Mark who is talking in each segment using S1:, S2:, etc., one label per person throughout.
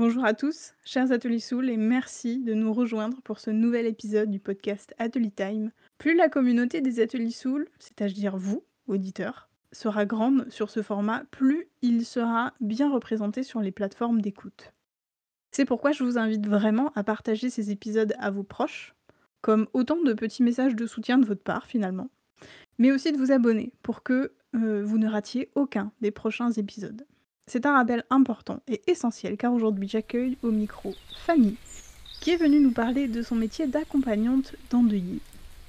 S1: Bonjour à tous, chers Ateliers Soul, et merci de nous rejoindre pour ce nouvel épisode du podcast Atelier Time. Plus la communauté des Ateliers Soul, c'est-à-dire vous, auditeurs, sera grande sur ce format, plus il sera bien représenté sur les plateformes d'écoute. C'est pourquoi je vous invite vraiment à partager ces épisodes à vos proches, comme autant de petits messages de soutien de votre part finalement, mais aussi de vous abonner pour que euh, vous ne ratiez aucun des prochains épisodes. C'est un rappel important et essentiel car aujourd'hui j'accueille au micro Fanny, qui est venue nous parler de son métier d'accompagnante d'endeuillé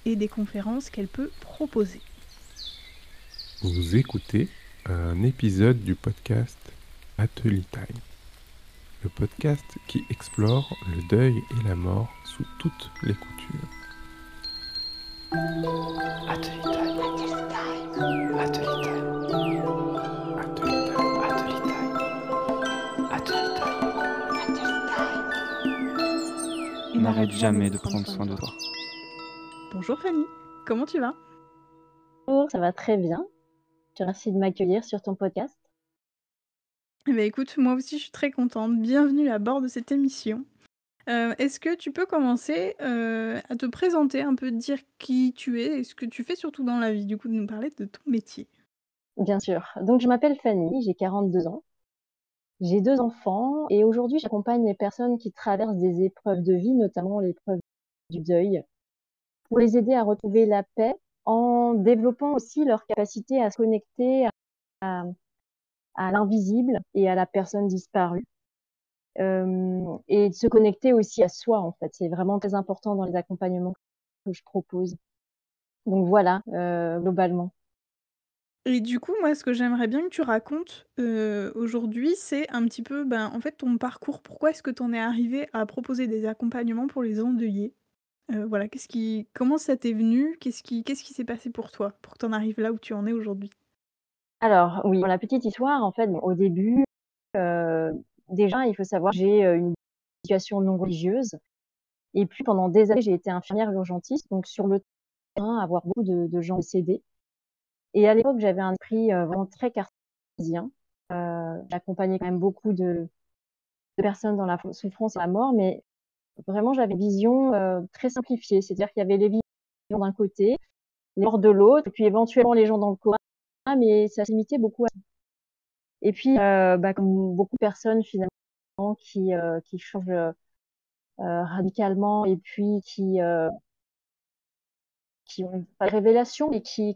S1: et des conférences qu'elle peut proposer.
S2: Vous écoutez un épisode du podcast Atelier Time, le podcast qui explore le deuil et la mort sous toutes les coutures. Atelier Time. Atelier Time.
S3: N'arrête jamais de prendre soin de toi.
S1: Bonjour Fanny, comment tu vas?
S4: Bonjour, ça va très bien. Je te remercie de m'accueillir sur ton podcast.
S1: Eh bien, écoute, moi aussi je suis très contente. Bienvenue à bord de cette émission. Euh, Est-ce que tu peux commencer euh, à te présenter, un peu dire qui tu es et ce que tu fais surtout dans la vie, du coup de nous parler de ton métier?
S4: Bien sûr. Donc je m'appelle Fanny, j'ai 42 ans. J'ai deux enfants et aujourd'hui j'accompagne les personnes qui traversent des épreuves de vie, notamment l'épreuve du deuil, pour les aider à retrouver la paix en développant aussi leur capacité à se connecter à, à l'invisible et à la personne disparue. Euh, et de se connecter aussi à soi en fait. C'est vraiment très important dans les accompagnements que je propose. Donc voilà, euh, globalement.
S1: Et du coup, moi, ce que j'aimerais bien que tu racontes euh, aujourd'hui, c'est un petit peu, ben, en fait, ton parcours. Pourquoi est-ce que tu en es arrivé à proposer des accompagnements pour les endeuillés? Euh, Voilà, qu'est-ce qui, comment ça t'est venu? Qu'est-ce qui, qu'est-ce qui s'est passé pour toi pour que tu en arrives là où tu en es aujourd'hui?
S4: Alors oui, pour la petite histoire, en fait, au début, euh, déjà, il faut savoir, j'ai une situation non religieuse. Et puis pendant des années, j'ai été infirmière urgentiste, donc sur le terrain, avoir beaucoup de gens décédés. Et à l'époque, j'avais un esprit euh, vraiment très cartésien. Euh, J'accompagnais quand même beaucoup de, personnes dans la souffrance et la mort, mais vraiment, j'avais une vision euh, très simplifiée. C'est-à-dire qu'il y avait les visions d'un côté, les morts de l'autre, et puis éventuellement les gens dans le coma, mais ça se limitait beaucoup à Et puis, bah, comme beaucoup de personnes finalement qui, changent radicalement et puis qui, ont pas de révélation et qui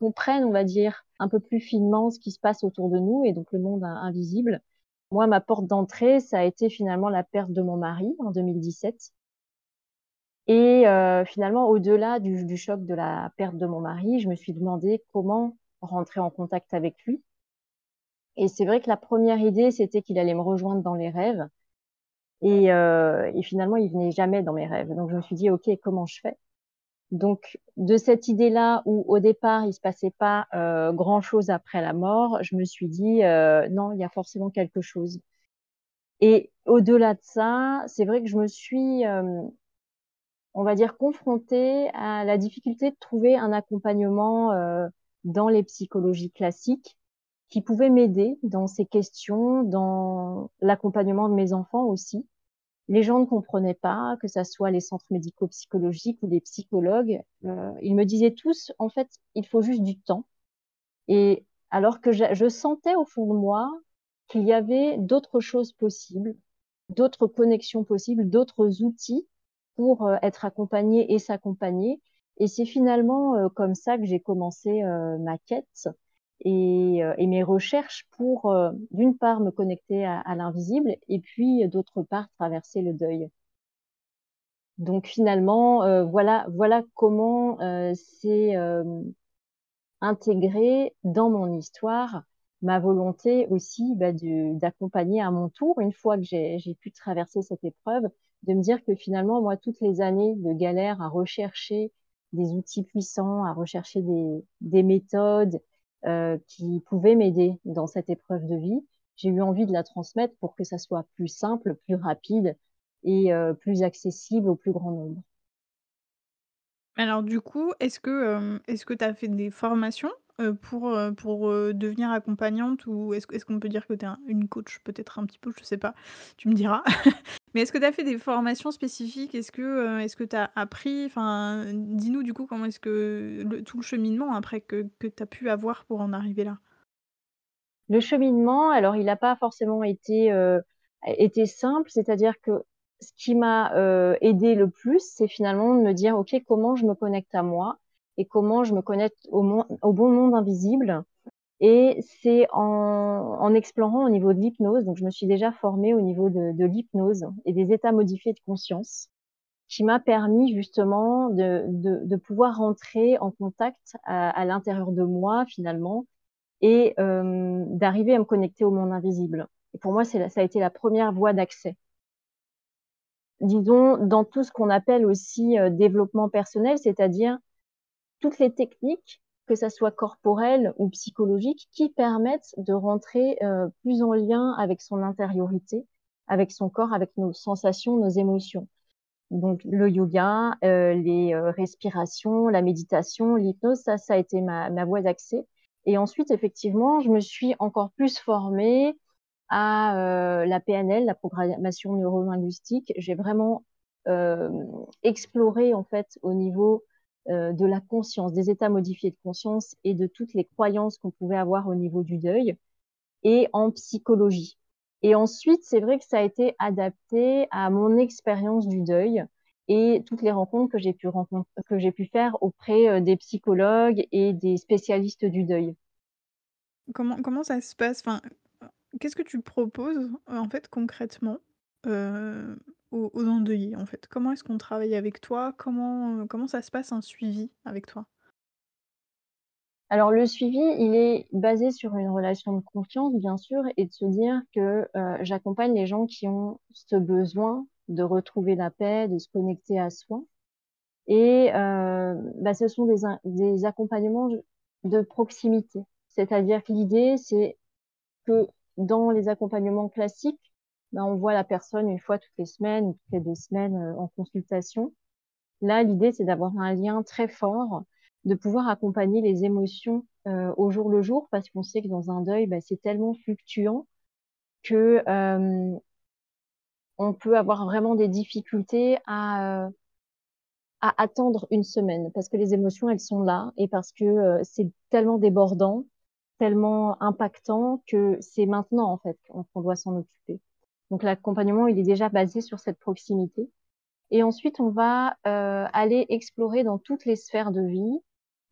S4: comprennent, on va dire, un peu plus finement ce qui se passe autour de nous et donc le monde invisible. Moi, ma porte d'entrée, ça a été finalement la perte de mon mari en 2017. Et euh, finalement, au-delà du, choc de la perte de mon mari, je me suis demandé comment rentrer en contact avec lui. Et c'est vrai que la première idée, c'était qu'il allait me rejoindre dans les rêves. Et, euh, et finalement, il venait jamais dans mes rêves. Donc, je me suis dit, OK, comment je fais? Donc, de cette idée-là, où au départ, il se passait pas euh, grand-chose après la mort, je me suis dit, euh, non, il y a forcément quelque chose. Et au-delà de ça, c'est vrai que je me suis, euh, on va dire, confrontée à la difficulté de trouver un accompagnement euh, dans les psychologies classiques qui pouvait m'aider dans ces questions, dans l'accompagnement de mes enfants aussi les gens ne comprenaient pas, que ça soit les centres médico-psychologiques ou les psychologues. Euh, ils me disaient tous, en fait, il faut juste du temps. Et alors que je, je sentais au fond de moi qu'il y avait d'autres choses possibles, d'autres connexions possibles, d'autres outils pour euh, être accompagné et s'accompagner. Et c'est finalement euh, comme ça que j'ai commencé euh, ma quête et, euh, et, mes recherches pour, euh, d'une part, me connecter à, à l'invisible et puis, d'autre part, traverser le deuil. Donc finalement, euh, voilà, voilà comment c'est intégré dans mon histoire ma volonté aussi bah, d'accompagner à mon tour, une fois que j'ai pu traverser cette épreuve, de me dire que finalement, moi, toutes les années de galère à rechercher des outils puissants, à rechercher des, des méthodes, euh, qui pouvait m'aider dans cette épreuve de vie. J'ai eu envie de la transmettre pour que ça soit plus simple, plus rapide et euh, plus accessible au plus grand nombre.
S1: Alors du coup, est-ce que, euh, que tu as fait des formations pour, pour, devenir accompagnante ou est-ce qu'on peut dire que tu es un une coach peut-être un petit peu, je sais pas, tu me diras. Mais est-ce que tu as fait des formations spécifiques? Est-ce que, que tu as appris? Dis-nous du coup comment est-ce que tout le cheminement après que que tu as pu avoir pour en arriver là?
S4: Le cheminement, alors il a pas forcément été, heu, été simple, c'est-à-dire que ce qui m'a, heu, aidée le plus, c'est finalement de me dire: «OK, comment je me connecte à moi et comment je me connecte au bon monde invisible?» Et c'est en en explorant au niveau de l'hypnose, donc je me suis déjà formée au niveau de de l'hypnose et des états modifiés de conscience, qui m'a permis justement de de de pouvoir rentrer en contact à à l'intérieur de moi finalement et hem, d'arriver à me connecter au monde invisible et pour moi, la ça a été la première voie d'accès. Disons, dans tout ce qu'on appelle aussi, heu, développement personnel, c'est-à-dire toutes les techniques, que ça soit corporelles ou psychologiques, qui permettent de rentrer, heu, plus en lien avec son intériorité, avec son corps, avec nos sensations, nos émotions. Donc le yoga, heu, les, heu, respirations, la méditation, l'hypnose, ça, ça a été ma ma voie d'accès et ensuite effectivement, je me suis encore plus formée à, la PNL, la programmation neuro-linguistique. J'ai vraiment, exploré en fait au niveau, heu, de la conscience, des états modifiés de conscience et de toutes les croyances qu'on pouvait avoir au niveau du deuil et en psychologie et ensuite, c'est vrai que ça a été adapté à mon expérience du deuil et toutes les rencontres que j'ai pu faire auprès, heu, des psychologues et des spécialistes du deuil.
S1: Comment ça se passe? Enfin, qu'est-ce que tu proposes, en fait, concrètement, heu, aux endeuillés, en fait? Comment est-ce qu'on travaille avec toi? Comment, heu, comment ça se passe un suivi avec toi?
S4: Alors le suivi, il est basé sur une relation de confiance, bien sûr et de se dire que, heu, j'accompagne les gens qui ont ce besoin de retrouver la paix, de se connecter à soi et heu, bah, ce sont des des accompagnements de proximité. C'est-à-dire que l'idée, c'est que dans les accompagnements classiques, bah, on voit la personne une fois toutes les semaines ou toutes les 2 semaines, heu, en consultation. Là, l'idée, c'est d'avoir un lien très fort, de pouvoir accompagner les émotions, heu, au jour le jour parce qu'on sait que dans un deuil, bah, c'est tellement fluctuant que, hem on peut avoir vraiment des difficultés à, heu, à attendre une semaine parce que les émotions, elles sont là et parce que, heu, c'est tellement débordant, tellement impactant que c'est maintenant, en fait, qu'on doit s'en occuper. Donc l'accompagnement, il est déjà basé sur cette proximité et ensuite on va, heu, aller explorer dans toutes les sphères de vie,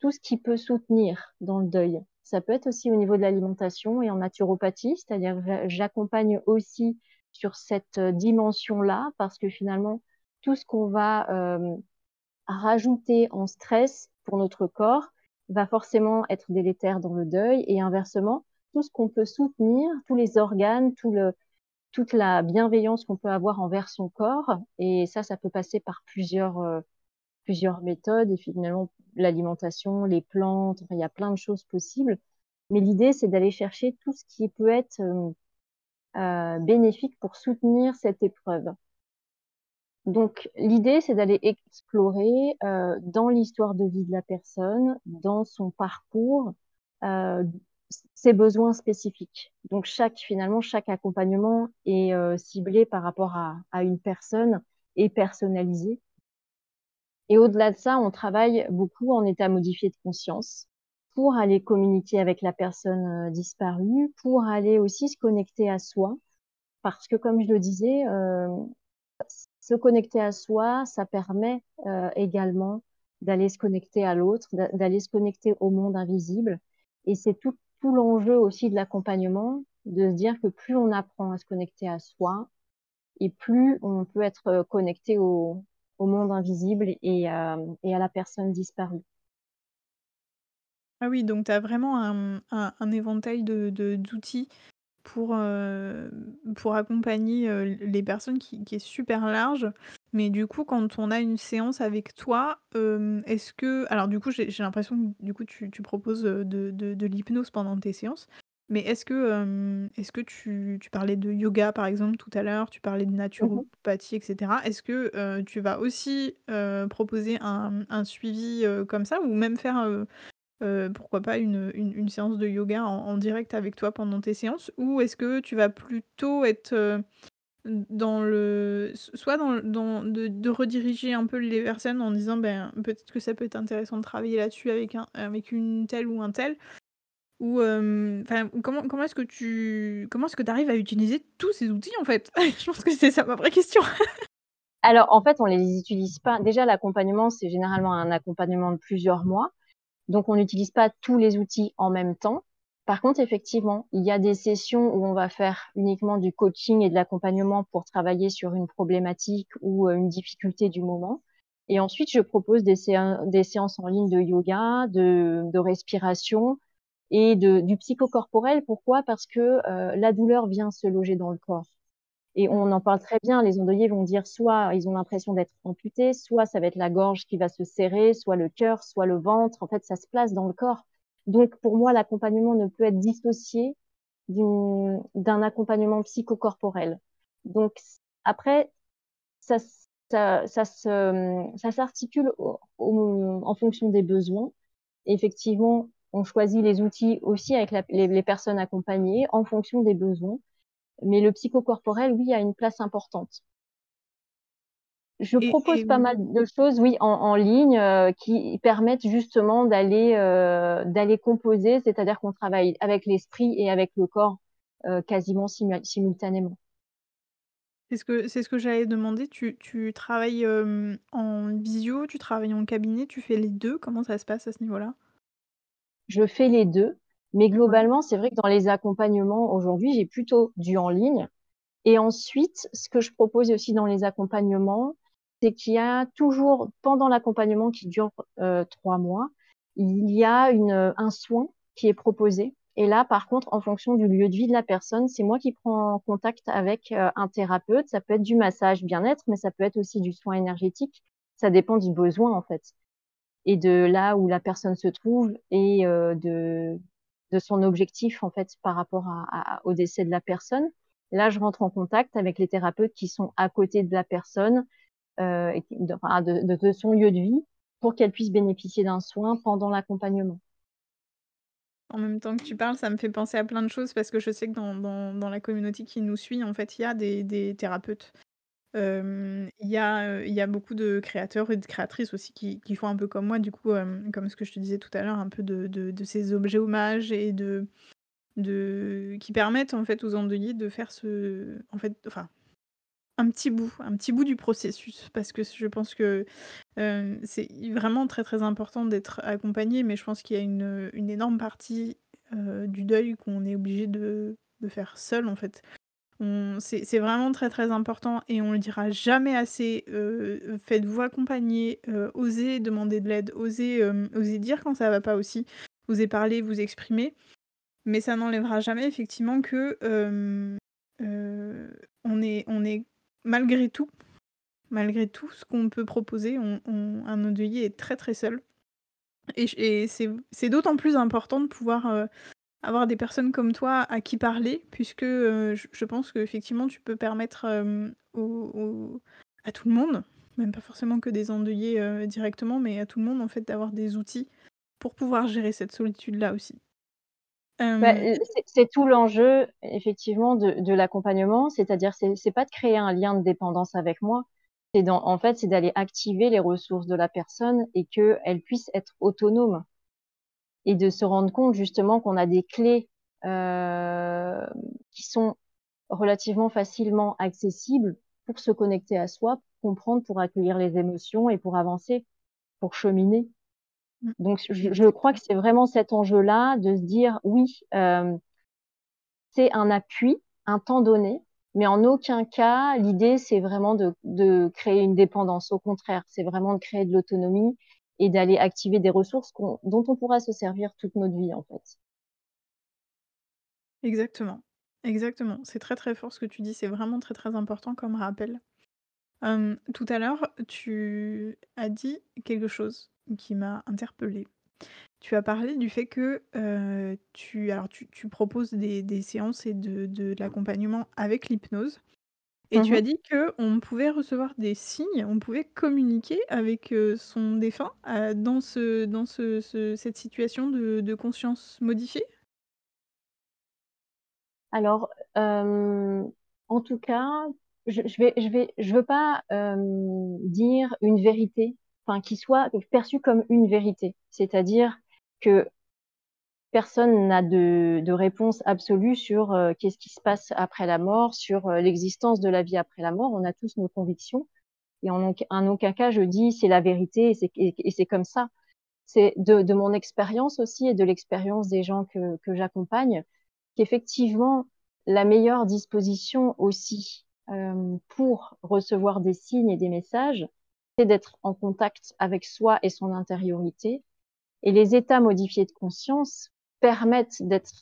S4: tout ce qui peut soutenir dans le deuil. Ça peut être aussi au niveau de l'alimentation et en naturopathie, c'est-à-dire j'a j'accompagne aussi sur cette, heu, dimension-là parce que finalement, tout ce qu'on va, hem, rajouter en stress pour notre corps va forcément être délétère dans le deuil et inversement, tout ce qu'on peut soutenir, tous les organes, tout le toute la bienveillance qu'on peut avoir envers son corps et ça, ça peut passer par plusieurs, heu, plusieurs méthodes et finalement l'alimentation, les plantes, il y a plein de choses possibles. Mais l'idée, c'est d'aller chercher tout ce qui peut être, hem, heu, bénéfique pour soutenir cette épreuve. Donc l'idée, c'est d'aller explorer, dans l'histoire de vie de la personne, dans son parcours, ses besoins spécifiques. Donc chaque finalement, chaque accompagnement est, heu, ciblé par rapport à une personne et personnalisé et au-delà de ça, on travaille beaucoup en état modifié de conscience pour aller communiquer avec la personne, heu, disparue, pour aller aussi se connecter à soi. Parce que comme je le disais, s se connecter à soi, ça permet, également d'aller se connecter à l'autre, d'a d'aller se connecter au monde invisible et c'est tout l'enjeu aussi de l'accompagnement, de se dire que plus on apprend à se connecter à soi et plus on peut être, heu, connecté au monde invisible et hem et à la personne disparue.
S1: Ah oui, donc tu as vraiment un, éventail de de d'outils pour, accompagner, les personnes qui qui est super large. Mais du coup, quand on a une séance avec toi, hem, est-ce que alors du coup, j'ai j'ai l'impression que du coup tu tu proposes, heu, de de de l'hypnose pendant tes séances. Mais est-ce que, hem, est-ce que tu tu parlais de yoga par exemple tout à l'heure, tu parlais de
S4: Mmh mh.
S1: naturopathie et cetera. Est-ce que, heu, tu vas aussi, heu, proposer un, un suivi, heu, comme ça ou même faire, heu heu, pourquoi pas une, une une séance de yoga en en direct avec toi pendant tes séances? Ou est-ce que tu vas plutôt être, heu, dans le soit dans de rediriger un peu les personnes en disant: «Ben, peut-être que ça peut être intéressant de travailler là-dessus avec un avec une telle ou un tel?» ou enfin, comment comment est-ce que tu comment est-ce que tu arrives à utiliser tous ces outils, en fait? Je pense que c'est ça ma vraie question.
S4: Alors, en fait, on les utilise pas déjà l'accompagnement, c'est généralement un accompagnement de plusieurs mois, donc on n'utilise pas tous les outils en même temps. Par contre, effectivement, il y a des sessions où on va faire uniquement du coaching et de l'accompagnement pour travailler sur une problématique ou euh, une difficulté du moment. Et ensuite, je propose des, séances en ligne de yoga, de, de respiration et de, du psychocorporel. Pourquoi? Parce que euh, la douleur vient se loger dans le corps. Et on en parle très bien. Les endeuillés vont dire soit ils ont l'impression d'être amputés, soit ça va être la gorge qui va se serrer, soit le cœur, soit le ventre. En fait, ça se place dans le corps. Donc, pour moi, l'accompagnement ne peut être dissocié d'un accompagnement psychocorporel. Donc, après, ça, ça, s'articule en fonction des besoins. effectivement, on choisit les outils aussi avec les, les, personnes accompagnées en fonction des besoins. Mais le psychocorporel, oui, a une place importante. Je et, propose et... pas mal de choses, oui, en, en ligne, euh, qui permettent justement d'aller euh, d'aller composer, c'est-à-dire qu'on travaille avec l'esprit et avec le corps euh, quasiment simu simultanément.
S1: C'est ce que c'est ce que j'allais demander. Tu, tu travailles en visio, tu travailles en cabinet, tu fais les deux? Comment ça se passe à ce niveau-là?
S4: Je fais les deux, mais globalement, c'est vrai que dans les accompagnements aujourd'hui, j'ai plutôt du en ligne. Et ensuite, ce que je propose aussi dans les accompagnements, c'est qu'il y a toujours, pendant l'accompagnement qui dure euh, trois mois, il y a une, un soin qui est proposé. Et là, par contre, en fonction du lieu de vie de la personne, c'est moi qui prends contact avec euh, un thérapeute. Ça peut être du massage bien-être, mais ça peut être aussi du soin énergétique. Ça dépend du besoin, en fait. Et de là où la personne se trouve et euh, de, son objectif, en fait, par rapport au décès de la personne. Là, je rentre en contact avec les thérapeutes qui sont à côté de la personne, euh, de, son lieu de vie pour qu'elle puisse bénéficier d'un soin pendant l'accompagnement.
S1: En même temps que tu parles, ça me fait penser à plein de choses parce que je sais que dans, dans, la communauté qui nous suit, en fait, il y a des, des thérapeutes. Euh, il y, a, y a beaucoup de créateurs et de créatrices aussi qui, qui font un peu comme moi, du coup, euh, comme ce que je te disais tout à l'heure, un peu de, de, de, ces objets hommages et de, de qui permettent en fait aux endeuillés de faire ce, en fait, enfin, un petit bout, un petit bout du processus, parce que je pense que euh, c'est vraiment très très important d'être accompagné, mais je pense qu'il y a une, une énorme partie euh, du deuil qu'on est obligé de, de, faire seul en fait. C'est vraiment très très important et on le dira jamais assez. Euh, Faites-vous accompagner, osez demander de l'aide, osez, osez dire quand ça va pas aussi, osez parler, vous exprimer, mais ça n'enlèvera jamais effectivement que on est, on est malgré tout, malgré tout ce qu'on peut proposer, un endeuillé est très très seul. Et, c'est d'autant plus important de pouvoir euh, avoir des personnes comme toi à qui parler, puisque euh, je, je, pense qu'effectivement tu peux permettre euh, à tout le monde, même pas forcément que des endeuillés directement, mais à tout le monde en fait d'avoir des outils pour pouvoir gérer cette solitude-là aussi.
S4: Bah, c'est tout l'enjeu, effectivement, de, de l'accompagnement, c'est-à-dire c'est pas de créer un lien de dépendance avec moi, c'est en fait c'est d'aller activer les ressources de la personne et qu'elle puisse être autonome. Et de se rendre compte justement qu'on a des clés euh, qui sont relativement facilement accessibles pour se connecter à soi, pour comprendre, pour accueillir les émotions et pour avancer, pour cheminer. Mmh. Donc, je, je crois que c'est vraiment cet enjeu-là de se dire, oui, euh, c'est un appui, un temps donné, mais en aucun cas, l'idée, c'est vraiment de, de, créer une dépendance. Au contraire, c'est vraiment de créer de l'autonomie et d'aller activer des ressources on, dont on pourra se servir toute notre vie, en fait.
S1: Exactement. Exactement. C'est très, très fort ce que tu dis. C'est vraiment très, très important comme rappel. Euh, tout à l'heure, tu as dit quelque chose qui m'a interpellée. Tu as parlé du fait que euh, tu, alors tu, tu proposes des, des, séances et de, de, de l'accompagnement avec l'hypnose. Et tu
S4: Mmh
S1: as dit qu'on pouvait recevoir des signes, on pouvait communiquer avec, heu, son défunt, heu, dans ce dans ce ce cette situation de de conscience modifiée?
S4: Alors, en tout cas, je je vais je vais je veux pas, dire une vérité, enfin qui soit perçue comme une vérité. C'est-à-dire que personne n'a de réponse absolue sur, heu, qu'est-ce qui se passe après la mort, sur, heu, l'existence de la vie après la mort. On a tous nos convictions et en aucun cas je dis: «C'est la vérité et c'est comme ça». C'est de mon expérience aussi et de l'expérience des gens que j'accompagne, qu'effectivement la meilleure disposition aussi, hem, pour recevoir des signes et des messages, d'être en contact avec soi et son intériorité. Et les états modifiés de conscience permettent d'être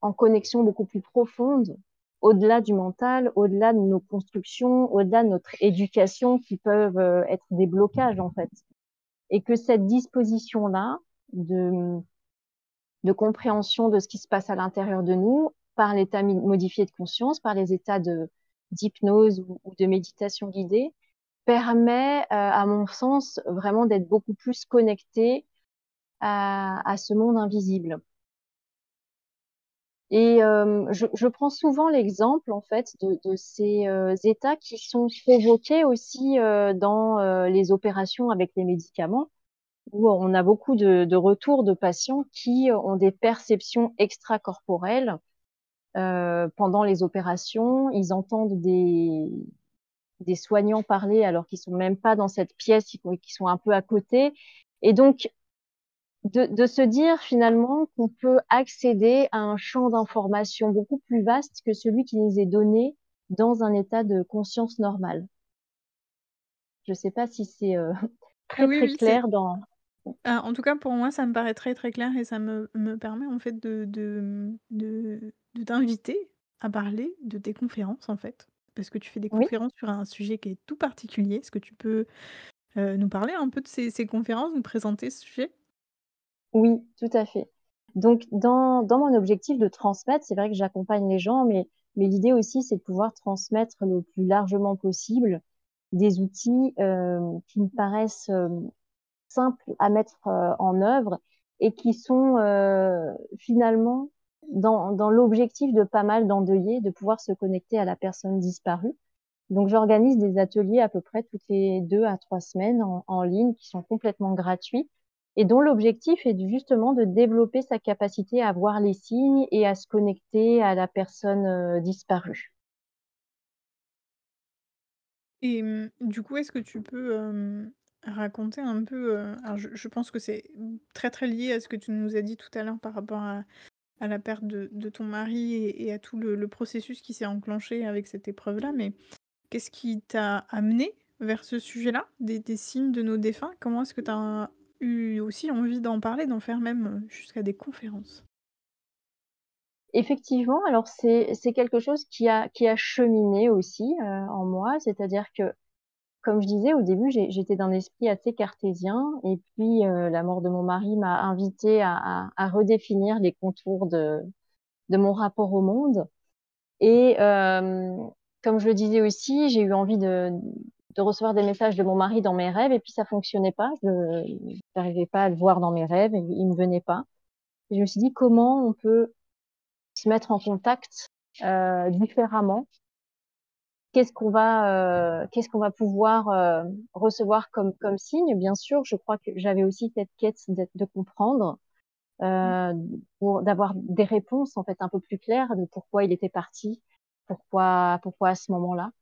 S4: en connexion beaucoup plus profonde, au-delà du mental, au-delà de nos constructions, au-delà de notre éducation qui peuvent, heu, être des blocages, en fait. Et que cette disposition-là de de compréhension de ce qui se passe à l'intérieur de nous, par l'état modifié de conscience, par les états d'hypnose ou ou de méditation guidée, permet, heu, à mon sens, vraiment d'être beaucoup plus connecté à ce monde invisible. Et hem, je prends souvent l'exemple, en fait, de ces, heu, états qui sont provoqués aussi, heu, dans, les opérations avec les médicaments, où on a beaucoup de retours de patients qui ont des perceptions extracorporelles, pendant les opérations. Ils entendent des des soignants parler alors qu'ils sont même pas dans cette pièce, qu'ils sont un peu à côté et donc de de se dire finalement qu'on peut accéder à un champ d'information beaucoup plus vaste que celui qui nous est donné dans un état de conscience normale. Je sais pas si c'est, heu,
S1: Ah
S4: très,
S1: oui,
S4: très
S1: oui,
S4: clair dans
S1: ah, en tout cas pour moi ça me paraît très, très clair et ça me me permet en fait de de, de de t'inviter à parler de tes conférences, en fait. Parce que tu fais des
S4: oui?
S1: conférences sur un sujet qui est tout particulier? Est-ce que tu peux, nous parler un peu de ces ces conférences, nous présenter ce sujet?
S4: Oui, tout à fait. Donc dans dans mon objectif de transmettre, c'est vrai que j'accompagne les gens, mais mais l'idée aussi, c'est de pouvoir transmettre le plus largement possible des outils, qui me paraissent, simples à mettre, en œuvre et qui sont, finalement dans dans l'objectif de pas mal d'endeuillés, de pouvoir se connecter à la personne disparue. Donc j'organise des ateliers à peu près toutes les 2 à 3 semaines en en ligne qui sont complètement gratuits et dont l'objectif est justement de développer sa capacité à voir les signes et à se connecter à la personne, heu, disparue.
S1: Et mmh, du coup, est-ce que tu peux, hem, raconter un peu, heu, alors je je pense que c'est, très, très lié à ce que tu nous as dit tout à l'heure par rapport à à la perte de ton mari et à tout le processus qui s'est enclenché avec cette épreuve-là, mais qu'est-ce qui t'a amené vers ce sujet-là, des signes de nos défunts? Comment est-ce que tu as eu aussi envie d'en parler, d'en faire même, jusqu'à des conférences?
S4: Effectivement, alors c'est quelque chose qui a qui a cheminé aussi, heu, en moi. C'est-à-dire que, comme je disais au début, j'étais d'un esprit assez cartésien et puis, heu, la mort de mon mari m'a invitée à redéfinir les contours de mon rapport au monde et hem, comme je le disais aussi, j'ai eu envie de recevoir des messages de mon mari dans mes rêves et puis ça fonctionnait pas. Je j'arrivais pas à le voir dans mes rêves et il me venait pas. Je me suis dit: «Comment on peut se mettre en contact, heu, différemment. Qu'est-ce qu'on va, heu, qu'est-ce qu'on va pouvoir, heu, recevoir comme comme signe? Bien sûr, je crois que j'avais aussi cette quête de comprendre,
S1: Mmh.
S4: heu, pour d'avoir des réponses, en fait, un peu plus claires de pourquoi il était parti, pourquoi pourquoi à ce moment-là.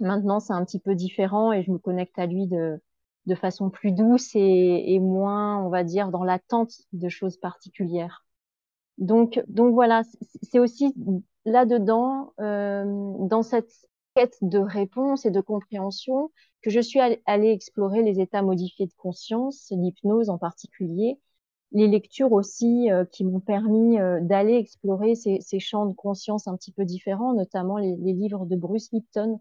S4: Maintenant, c'est un petit peu différent et je me connecte à lui de de façon plus douce et et moins, on va dire, dans l'attente de choses particulières. Donc donc voilà, c'est aussi là-dedans, hem, dans cette quête de réponse et de compréhension que je suis all allée explorer les états modifiés de conscience, l'hypnose en particulier, les lectures aussi, heu, qui m'ont permis, heu, d'aller explorer ces champs de conscience un petit peu différents, notamment les livres de Bruce Lipton,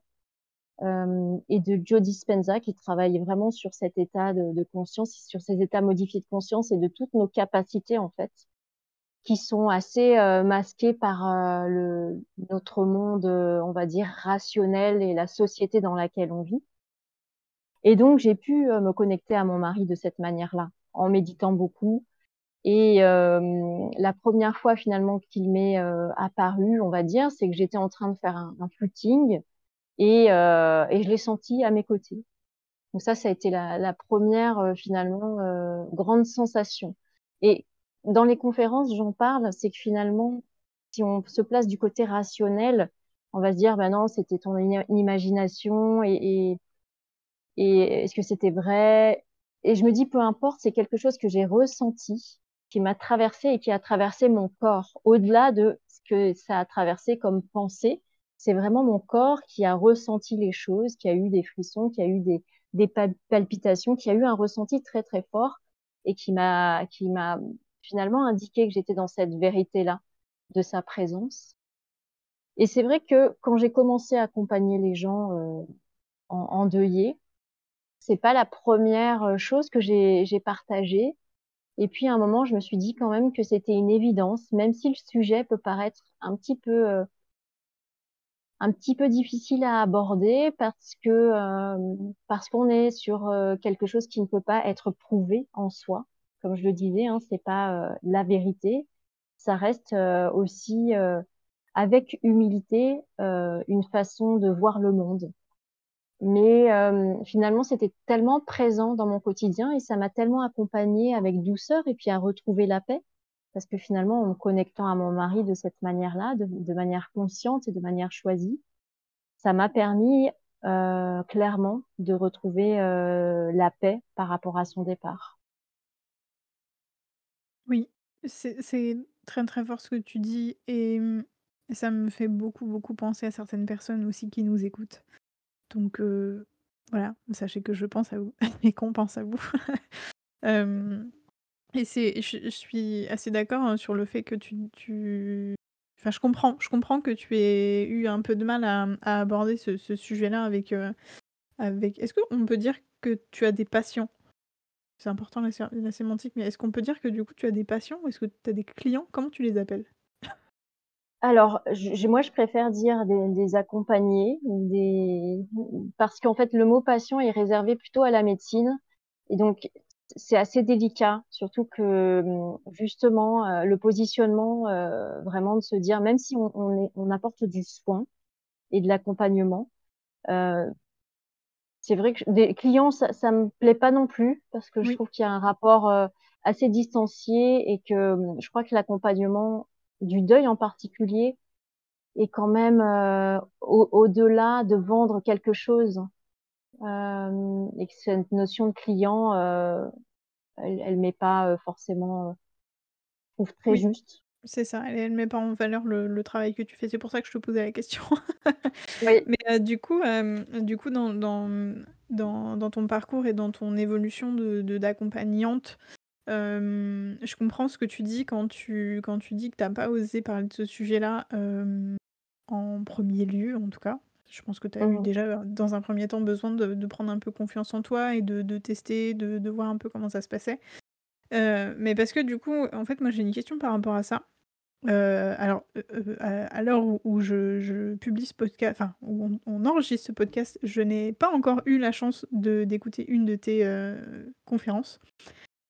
S4: hem, et de Joe Dispenza qui travaillent vraiment sur cet état de conscience, sur ces états modifiés de conscience et de toutes nos capacités en fait qui sont assez euh, masqués par euh, le, notre monde, euh, on va dire, rationnel et la société dans laquelle on vit. Et donc, j'ai pu me connecter à mon mari de cette manière-là, en méditant beaucoup. Et la première fois finalement qu'il m'est apparu, on va dire, c'est que j'étais en train de faire un, un footing et, et je l'ai senti à mes côtés. Donc ça, ça a été la, la première finalement grande sensation. Et dans les conférences, j'en parle, c'est que finalement, si on se place du côté rationnel, on va se dire, ben non, c'était ton imagination et, et, et est-ce que c'était vrai? Et je me dis, peu importe, c'est quelque chose que j'ai ressenti, qui m'a traversé et qui a traversé mon corps. Au-delà de ce que ça a traversé comme pensée, c'est vraiment mon corps qui a ressenti les choses, qui a eu des frissons, qui a eu des, des palpitations, qui a eu un ressenti très très fort et qui m'a qui m'a finalement indiqué que j'étais dans cette vérité-là de sa présence. Et c'est vrai que quand j'ai commencé à accompagner les gens euh, en, endeuillés, c'est pas la première euh, chose que j'ai partagée. Et puis à un moment, je me suis dit quand même que c'était une évidence, même si le sujet peut paraître un petit peu euh, un petit peu difficile à aborder parce que euh, parce qu'on est sur quelque chose qui ne peut pas être prouvé en soi comme je le disais, hein, c'est pas euh, la vérité. Ça reste euh, aussi euh, avec humilité une façon de voir le monde. Mais finalement, c'était tellement présent dans mon quotidien et ça m'a tellement accompagnée avec douceur et puis à retrouver la paix. Parce que finalement, en me connectant à mon mari de cette manière-là, de, manière consciente et de manière choisie, ça m'a permis clairement de retrouver la paix par rapport à son départ.
S1: Oui, c'est très, très fort ce que tu dis et mmh, ça me fait beaucoup, beaucoup penser à certaines personnes aussi qui nous écoutent. Donc voilà, sachez que je pense à vous et qu'on pense à vous. Et c'est je suis assez d'accord, hein, sur le fait que tu tu enfin je comprends je comprends que tu aies eu un peu de mal à, aborder ce sujet-là avec, avec est-ce qu'on peut dire que tu as des patients? C'est important la sémantique, mais est-ce qu'on peut dire que du coup tu as des patients ou est-ce que tu as des clients? Comment tu les appelles?
S4: Alors, moi je préfère dire des accompagnés parce qu'en fait le mot patient est réservé plutôt à la médecine et donc c'est assez délicat, surtout que, justement, heu, le positionnement, heu, vraiment de se dire même si on apporte du soin et de l'accompagnement, heu c'est vrai que des clients, ça, ça me plaît pas non plus parce que je trouve qu'il y a un rapport euh, assez distancié et que hum, je crois que l'accompagnement du deuil en particulier est quand même euh, au-delà de vendre quelque chose euh, et que cette notion de client, elle, elle met pas forcément, je trouve très juste.
S1: C'est ça, elle ne met pas en valeur le le travail que tu fais. C'est pour ça que je te posais la question.
S4: Oui.
S1: Mais, heu, du coup, hem, du coup dans dans, mmh, dans dans ton parcours et dans ton évolution de de d'accompagnante, hem, je comprends ce que tu dis quand tu quand tu dis que tu as pas osé parler de ce sujet-là, hem, en premier lieu, en tout cas. Je pense que tu as eu
S4: Mmh
S1: déjà, dans un premier temps, besoin de de prendre un peu confiance en toi et de de tester, de de voir un peu comment ça se passait. Heu, mais parce que du coup, en fait, moi j'ai une question par rapport à ça. Heu, alors, heu heu, à à l'heure où où je je publie ce podcast, enfin, où on on enregistre ce podcast, je n'ai pas encore eu la chance de d'écouter une de tes, heu, conférences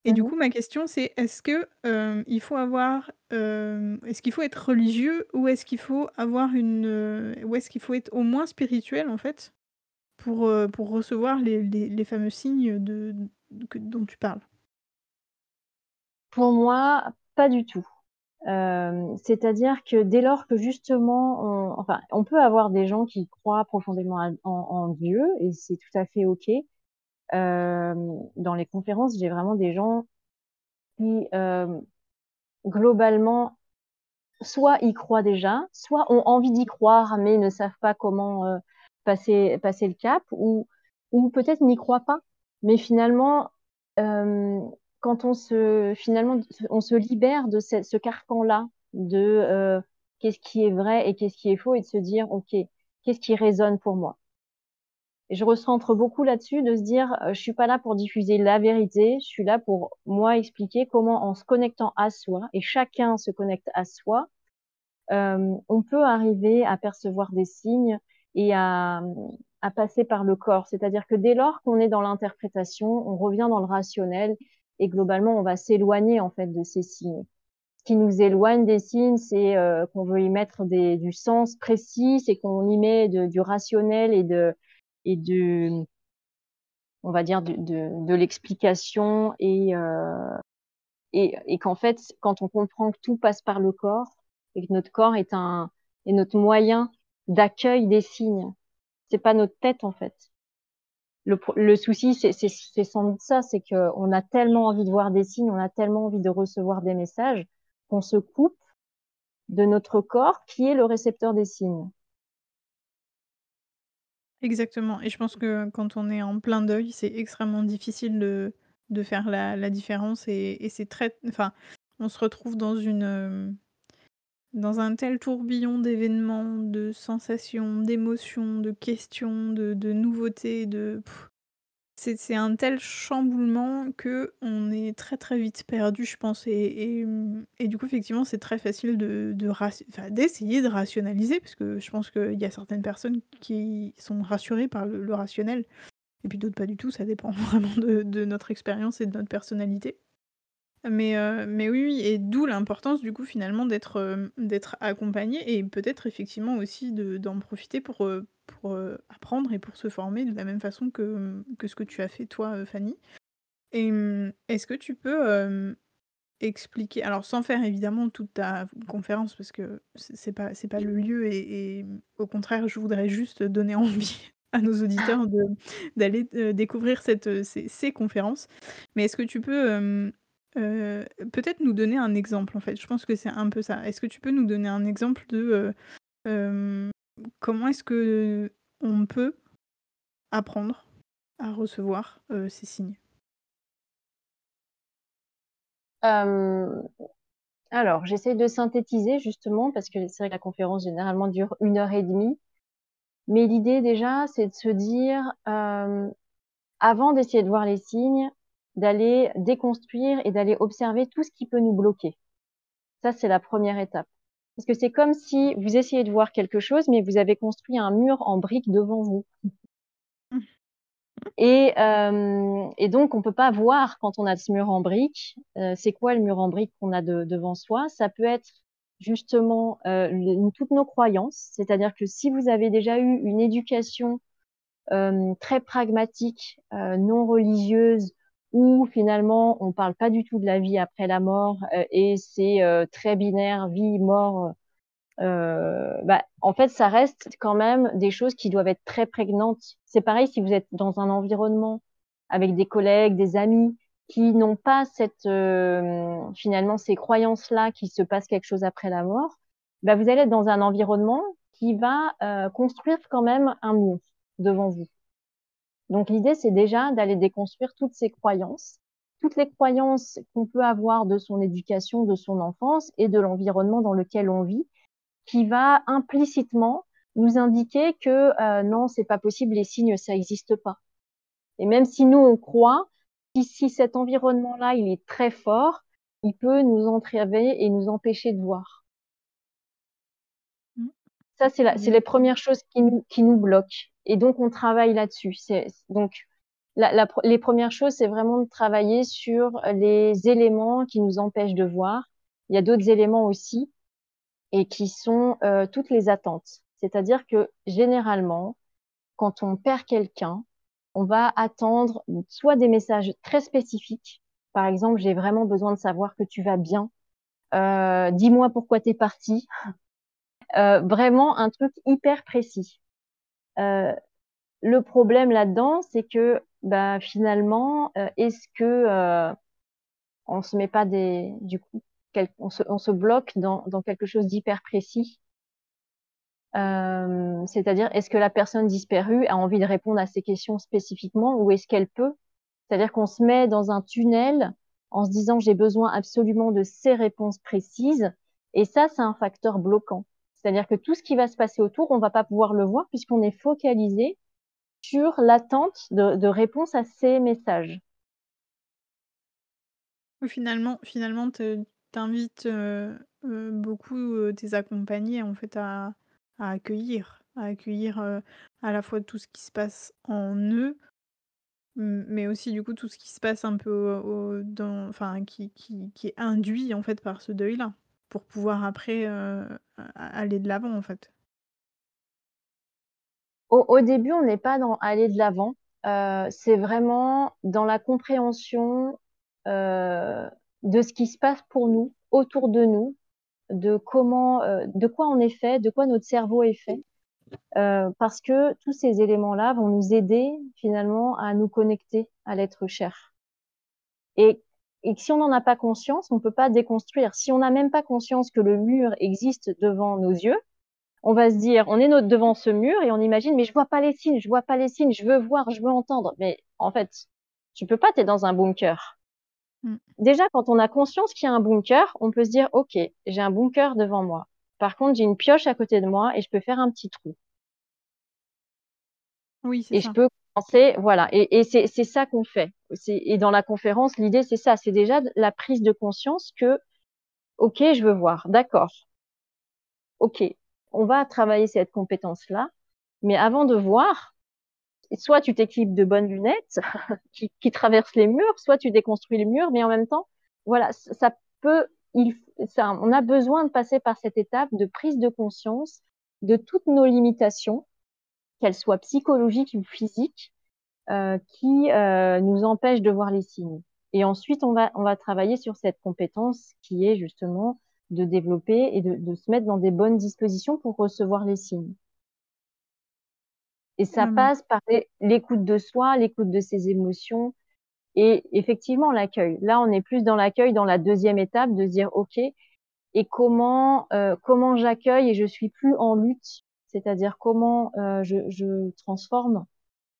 S1: et du coup, ma question c'est est-ce que, hem, il faut avoir, hem, est-ce qu'il faut être religieux ou est-ce qu'il faut avoir une, heu, ou est-ce qu'il faut être au moins spirituel, en fait, pour, heu, pour recevoir les les les fameux signes de que dont tu parles?
S4: Pour moi, pas du tout. Euh, c'est-à-dire que dès lors que justement, on, enfin, on peut avoir des gens qui croient profondément en, Dieu et c'est tout à fait ok. Euh, dans les conférences, j'ai vraiment des gens qui euh, globalement soit y croient déjà, soit ont envie d'y croire mais ne savent pas comment passer passer le cap, ou ou peut-être n'y croient pas, mais finalement quand on se finalement on se libère de ce, ce carcan-là de euh, qu'est-ce qui est vrai et qu'est-ce qui est faux et de se dire ok qu'est-ce qui résonne pour moi? Et je recentre beaucoup là-dessus de se dire, euh, je suis pas là pour diffuser la vérité, je suis là pour moi expliquer comment en se connectant à soi, et chacun se connecte à soi, euh, on peut arriver à percevoir des signes et à, à passer par le corps. C'est-à-dire que dès lors qu'on est dans l'interprétation, on revient dans le rationnel et globalement, on va s'éloigner en fait de ces signes. Ce qui nous éloigne des signes, c'est euh, qu'on veut y mettre du sens précis, c'est qu'on y met du rationnel et de et de on va dire de, l'explication et, euh, et, et qu'en fait, quand on comprend que tout passe par le corps et que notre corps est un est notre moyen d'accueil des signes, c'est pas notre tête en fait. Le, souci, c'est sans doute ça, c'est qu'on a tellement envie de voir des signes, on a tellement envie de recevoir des messages qu'on se coupe de notre corps qui est le récepteur des signes.
S1: Exactement. Et je pense que quand on est en plein deuil, c'est extrêmement difficile de, faire la, différence. Et, et c'est très. Enfin, on se retrouve dans une. Dans un tel tourbillon d'événements, de sensations, d'émotions, de questions, de, nouveautés, de. C'est un tel chamboulement que on est très très vite perdu, je pense. Et, du coup, effectivement, c'est très facile de, de d'essayer de rationaliser, parce que je pense qu'il y a certaines personnes qui sont rassurées par le, rationnel, et puis d'autres pas du tout. Ça dépend vraiment de notre expérience et de notre personnalité. Mais, euh, mais oui, oui, et d'où l'importance du coup finalement d'être euh, accompagné et peut-être effectivement aussi de, d'en profiter pour, euh, pour apprendre et pour se former de la même façon que, que ce que tu as fait toi, Fanny. Et hum, est-ce que tu peux expliquer, alors sans faire évidemment toute ta conférence parce que c'est c'est pas, pas le lieu et, et au contraire je voudrais juste donner envie à nos auditeurs d'aller découvrir cette, ces, ces conférences, mais est-ce que tu peux euh, peut-être nous donner un exemple en fait, je pense que c'est un peu ça. Est-ce que tu peux nous donner un exemple de euh, euh, comment est-ce que on peut apprendre à recevoir ces signes?
S4: Alors, j'essaie de synthétiser justement parce que c'est vrai que la conférence généralement dure une heure et demie. Mais l'idée déjà, c'est de se dire, avant d'essayer de voir les signes, d'aller déconstruire et d'aller observer tout ce qui peut nous bloquer. Ça, c'est la première étape. Parce que c'est comme si vous essayez de voir quelque chose, mais vous avez construit un mur en briques devant vous. Et, euh, et donc, on peut pas voir quand on a ce mur en briques. Euh, c'est quoi le mur en briques qu'on a de, devant soi? Ça peut être justement euh, toutes nos croyances. C'est-à-dire que si vous avez déjà eu une éducation très pragmatique, non religieuse, où finalement on parle pas du tout de la vie après la mort euh, et c'est euh, très binaire, vie, mort. Euh, bah, en fait, ça reste quand même des choses qui doivent être très prégnantes. C'est pareil si vous êtes dans un environnement avec des collègues, des amis qui n'ont pas cette finalement ces croyances-là qu'il se passe quelque chose après la mort, bah, vous allez être dans un environnement qui va construire quand même un mur devant vous. Donc l'idée, c'est déjà d'aller déconstruire toutes ces croyances, toutes les croyances qu'on peut avoir de son éducation, de son enfance et de l'environnement dans lequel on vit, qui va implicitement nous indiquer que euh, non, c'est pas possible, les signes, ça n'existe pas. Et même si nous, on croit, si, si cet environnement-là, il est très fort, il peut nous entraver et nous empêcher de voir. Ça, c'est la, c'est les premières choses qui nous, qui nous bloquent. Et donc, on travaille là-dessus. Donc, les premières choses, c'est vraiment de travailler sur les éléments qui nous empêchent de voir. Il y a d'autres éléments aussi, et qui sont euh, toutes les attentes. C'est-à-dire que généralement, quand on perd quelqu'un, on va attendre soit des messages très spécifiques. Par exemple, j'ai vraiment besoin de savoir que tu vas bien. Euh, dis-moi pourquoi tu es parti. Euh, vraiment un truc hyper précis. Euh, le problème là-dedans, c'est que bah, finalement, euh, est-ce que euh, on se met pas des, du coup, on, se, bloque dans, quelque chose d'hyper précis? C'est-à-dire, est-ce que la personne disparue a envie de répondre à ces questions spécifiquement ou est-ce qu'elle peut? C'est-à-dire qu'on se met dans un tunnel en se disant j'ai besoin absolument de ces réponses précises et ça, c'est un facteur bloquant. C'est-à-dire que tout ce qui va se passer autour, on va pas pouvoir le voir puisqu'on est focalisé sur l'attente de, réponse à ces messages.
S1: Finalement, finalement, t'invites euh, euh, beaucoup euh, tes accompagnés en fait à, accueillir, à accueillir à la fois tout ce qui se passe en eux, mais aussi du coup tout ce qui se passe un peu dans, qui, qui, qui, est induit en fait par ce deuil-là, pour pouvoir après aller de l'avant en fait.
S4: Au, début, on n'est pas dans aller de l'avant. Euh, c'est vraiment dans la compréhension euh, de ce qui se passe pour nous, autour de nous, de comment, euh, de quoi on est fait, de quoi notre cerveau est fait. parce que tous ces éléments-là vont nous aider finalement à nous connecter à l'être cher. Et, et si on n'en a pas conscience, on ne peut pas déconstruire. Si on n'a même pas conscience que le mur existe devant nos yeux, on va se dire, on est devant ce mur et on imagine, mais je vois pas les signes, je vois pas les signes, je veux voir, je veux entendre. Mais en fait, tu peux pas, tu es dans un bunker. Mm. Déjà, quand on a conscience qu'il y a un bunker, on peut se dire, OK, j'ai un bunker devant moi. Par contre, j'ai une pioche à côté de moi et je peux faire un petit trou.
S1: Oui,
S4: c'est Et je peux voilà. Et, c'est ça qu'on fait. Et dans la conférence, l'idée, c'est ça. C'est déjà la prise de conscience que, OK, je veux voir. D'accord. OK, on va travailler cette compétence-là. Mais avant de voir, soit tu t'équipes de bonnes lunettes qui, traversent les murs, soit tu déconstruis les murs, mais en même temps, voilà, ça peut, on a besoin de passer par cette étape de prise de conscience de toutes nos limitations, qu'elles soient psychologiques ou physiques, euh, qui euh, nous empêchent de voir les signes. Et ensuite, on va, on va travailler sur cette compétence qui est justement de développer et de, se mettre dans des bonnes dispositions pour recevoir les signes. Et ça passe par l'écoute de soi, l'écoute de ses émotions et effectivement l'accueil. Là, on est plus dans l'accueil dans la deuxième étape de dire OK et comment euh, comment j'accueille et je suis plus en lutte, c'est-à-dire comment euh, je, je transforme,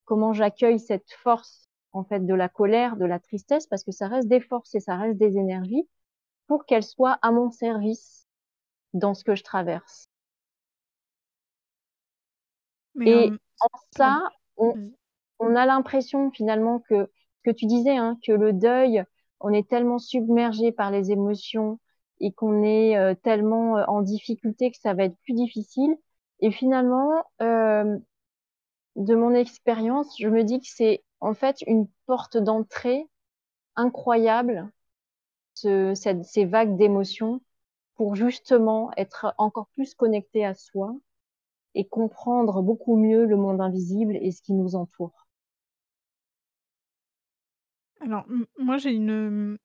S4: comment j'accueille cette force en fait de la colère, de la tristesse parce que ça reste des forces et ça reste des énergies pour qu'elle soit à mon service dans ce que je traverse. et en ça, on, a l'impression finalement que ce que tu disais, hein, que le deuil, on est tellement submergé par les émotions et qu'on est euh, tellement euh, en difficulté que ça va être plus difficile. Et finalement, euh, de mon expérience, je me dis que c'est en fait une porte d'entrée incroyable ces vagues d'émotions pour justement être encore plus connecté à soi et comprendre beaucoup mieux le monde invisible et ce qui nous entoure.
S1: Alors, moi, j'ai une,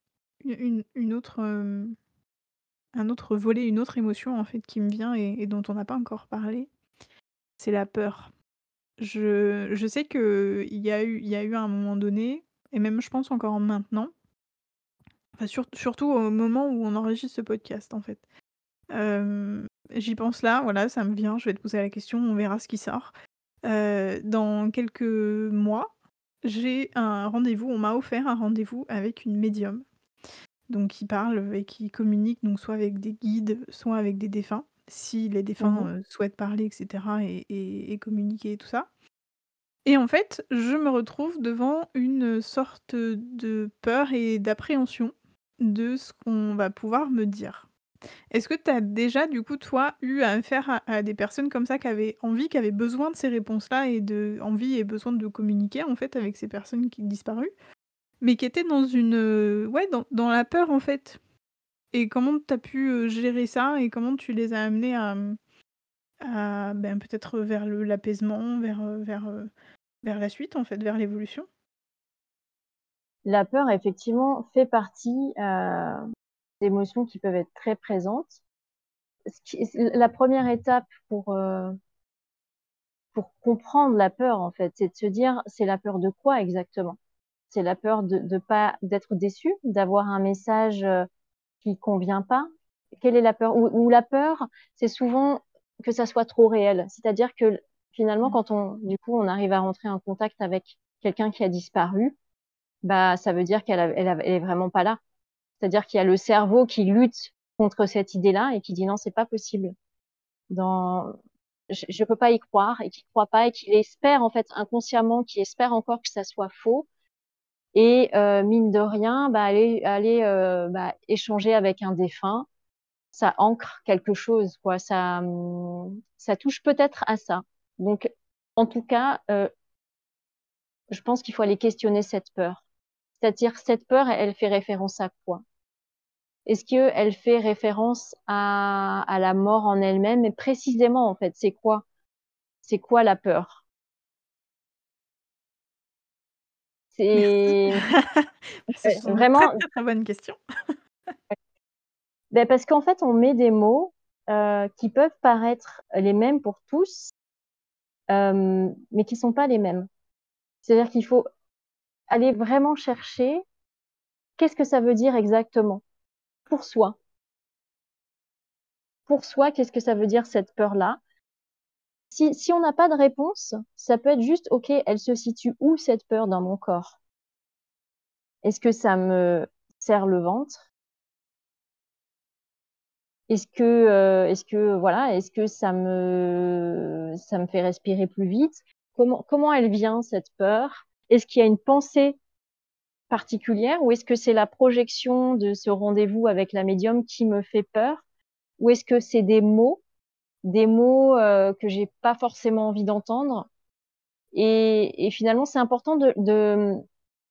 S1: une, autre, un autre volet, une autre émotion en fait qui me vient et, dont on n'a pas encore parlé. C'est la peur. Je, sais qu'il y, a eu, il y a eu un moment donné, et même je pense encore maintenant, surtout au moment où on enregistre ce podcast, en fait. j'y pense là, voilà, ça me vient, je vais te poser la question, on verra ce qui sort. dans quelques mois, j'ai un rendez-vous, on m'a offert un rendez-vous avec une médium. Donc qui parle et qui communique donc soit avec des guides, soit avec des défunts, si les défunts, mmh souhaitent parler etc et et communiquer et tout ça. Et en fait, je me retrouve devant une sorte de peur et d'appréhension de ce qu'on va pouvoir me dire. Est-ce que tu as déjà, du coup, toi, eu à faire à, des personnes comme ça qui avaient envie, qui avaient besoin de ces réponses-là et de envie et besoin de communiquer en fait avec ces personnes qui disparues, mais qui étaient dans une euh, dans, la peur en fait. Et comment tu as pu euh, gérer ça et comment tu les as amenés à, à ben, peut-être vers l'apaisement, vers, euh, vers, la suite en fait, vers l'évolution?
S4: La peur, effectivement, fait partie d'émotions qui peuvent être très présentes. la première étape pour, pour comprendre la peur, en fait, c'est de se dire, c'est la peur de quoi exactement? C'est la peur de, de pas d'être déçu, d'avoir un message euh, qui convient pas. Quelle est la peur? Ou, la peur, c'est souvent que ça soit trop réel. C'est-à-dire que finalement, mmh. quand on, du coup, on arrive à rentrer en contact avec quelqu'un qui a disparu, bah ça veut dire qu'elle elle, est vraiment pas là. C'est-à-dire qu'il y a le cerveau qui lutte contre cette idée-là et qui dit non, c'est pas possible. Dans je ne peux pas y croire et qui croit pas et qui espère en fait inconsciemment, qui espère encore que ça soit faux. Et euh, mine de rien, bah, aller, euh, bah, échanger avec un défunt, ça ancre quelque chose, quoi. Ça, hum, ça touche peut-être à ça. Donc, en tout cas, euh, je pense qu'il faut aller questionner cette peur. C'est-à-dire, cette peur, elle fait référence à quoi? Est-ce qu'elle fait référence à, à la mort en elle-même? Mais précisément, en fait, c'est quoi? C'est quoi la peur?
S1: C'est vraiment très, très bonne question.
S4: ben parce qu'en fait, on met des mots euh, qui peuvent paraître les mêmes pour tous, euh, mais qui sont pas les mêmes. C'est-à-dire qu'il faut aller vraiment chercher qu'est-ce que ça veut dire exactement pour soi. Pour soi, qu'est-ce que ça veut dire cette peur-là? Si, on n'a pas de réponse, ça peut être juste, OK, elle se situe où cette peur dans mon corps? Est-ce que ça me serre le ventre? Est-ce que, euh, voilà, est-ce que ça me, ça me fait respirer plus vite? Comment, comment elle vient cette peur? Est-ce qu'il y a une pensée particulière? Ou est-ce que c'est la projection de ce rendez-vous avec la médium qui me fait peur? Ou est-ce que c'est des mots des mots euh, que j'ai pas forcément envie d'entendre. Et, et, finalement, c'est important de,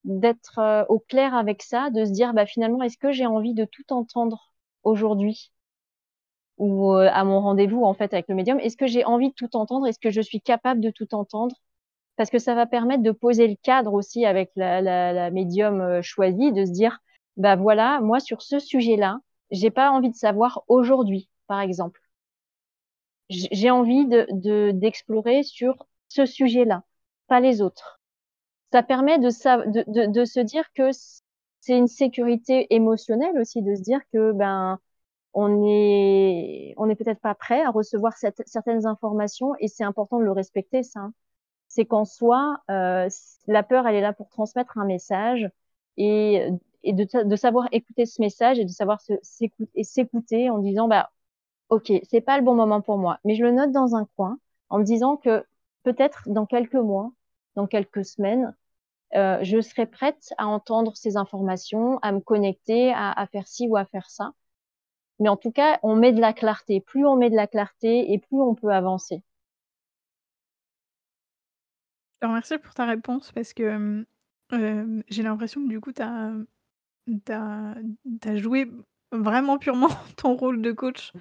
S4: d'être euh, au clair avec ça, de se dire, bah, finalement, est-ce que j'ai envie de tout entendre aujourd'hui? Ou euh, à mon rendez-vous en fait avec le médium Est-ce que j'ai envie de tout entendre? Est-ce que je suis capable de tout entendre? Parce que ça va permettre de poser le cadre aussi avec la, la, la médium choisie, de se dire, bah voilà, moi sur ce sujet-là, j'ai pas envie de savoir aujourd'hui, par exemple j'ai envie de d'explorer sur ce sujet-là, pas les autres. Ça permet de, de, de, de se dire que c'est une sécurité émotionnelle aussi, de se dire que ben on est on est peut-être pas prêt à recevoir certaines informations et c'est important de le respecter ça. C'est qu'en soi, euh, la peur, elle est là pour transmettre un message et, et de, de savoir écouter ce message et de savoir s'écouter en disant bah ok, c'est pas le bon moment pour moi, mais je le note dans un coin en me disant que peut-être dans quelques mois, dans quelques semaines, euh, je serai prête à entendre ces informations, à me connecter, à, faire ci ou à faire ça. Mais en tout cas, on met de la clarté. Plus on met de la clarté et plus on peut avancer.
S1: Je te remercie pour ta réponse parce que euh, j'ai l'impression que du coup, tu as, joué vraiment purement ton rôle de coach